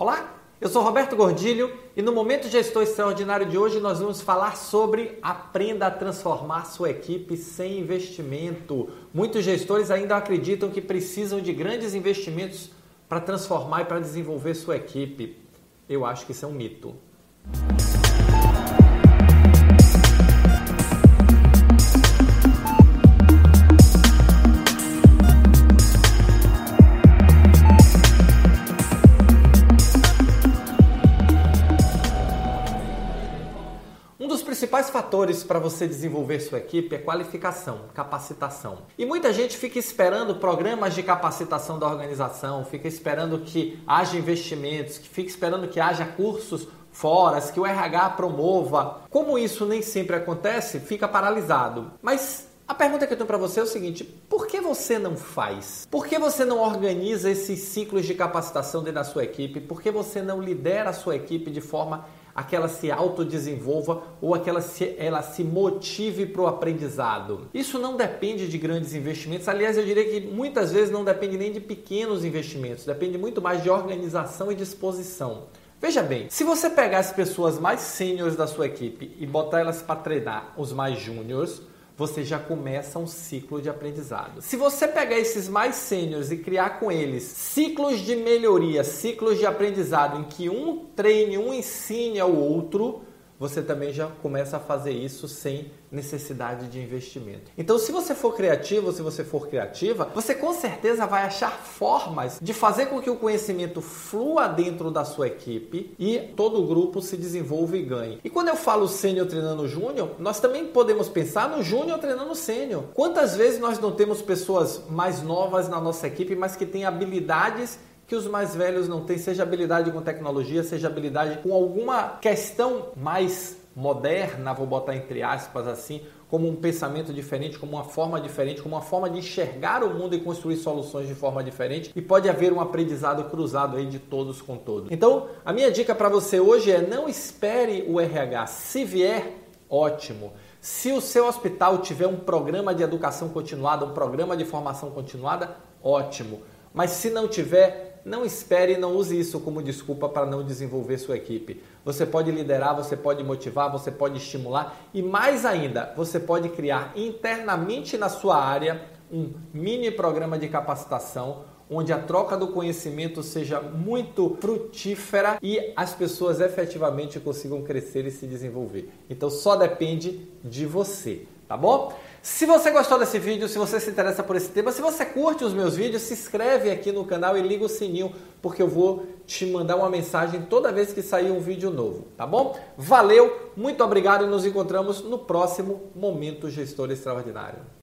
Olá, eu sou Roberto Gordilho e no Momento Gestor Extraordinário de hoje nós vamos falar sobre aprenda a transformar sua equipe sem investimento. Muitos gestores ainda acreditam que precisam de grandes investimentos para transformar e para desenvolver sua equipe. Eu acho que isso é um mito. Principais fatores para você desenvolver sua equipe é qualificação, capacitação. E muita gente fica esperando programas de capacitação da organização, fica esperando que haja investimentos, que fica esperando que haja cursos fora, que o RH promova. Como isso nem sempre acontece, fica paralisado. Mas a pergunta que eu tenho para você é o seguinte: por que você não faz? Por que você não organiza esses ciclos de capacitação dentro da sua equipe? Por que você não lidera a sua equipe de forma a que ela se autodesenvolva ou a que ela se, ela se motive para o aprendizado. Isso não depende de grandes investimentos, aliás, eu diria que muitas vezes não depende nem de pequenos investimentos, depende muito mais de organização e disposição. Veja bem, se você pegar as pessoas mais sêniores da sua equipe e botar elas para treinar os mais júniores, você já começa um ciclo de aprendizado. Se você pegar esses mais sêniores e criar com eles ciclos de melhoria, ciclos de aprendizado em que um treine, um ensine ao outro, você também já começa a fazer isso sem necessidade de investimento. Então, se você for criativo, se você for criativa, você com certeza vai achar formas de fazer com que o conhecimento flua dentro da sua equipe e todo o grupo se desenvolva e ganhe. E quando eu falo sênior treinando júnior, nós também podemos pensar no júnior treinando sênior. Quantas vezes nós não temos pessoas mais novas na nossa equipe, mas que têm habilidades que os mais velhos não têm, seja habilidade com tecnologia, seja habilidade com alguma questão mais moderna, vou botar entre aspas assim, como um pensamento diferente, como uma forma diferente, como uma forma de enxergar o mundo e construir soluções de forma diferente e pode haver um aprendizado cruzado aí de todos com todos. Então, a minha dica para você hoje é não espere o RH, se vier, ótimo. Se o seu hospital tiver um programa de educação continuada, um programa de formação continuada, ótimo. Mas se não tiver, não espere e não use isso como desculpa para não desenvolver sua equipe. Você pode liderar, você pode motivar, você pode estimular e mais ainda, você pode criar internamente na sua área um mini programa de capacitação onde a troca do conhecimento seja muito frutífera e as pessoas efetivamente consigam crescer e se desenvolver. Então só depende de você, tá bom? Se você gostou desse vídeo, se você se interessa por esse tema, se você curte os meus vídeos, se inscreve aqui no canal e liga o sininho, porque eu vou te mandar uma mensagem toda vez que sair um vídeo novo, tá bom? Valeu, muito obrigado e nos encontramos no próximo Momento Gestor Extraordinário.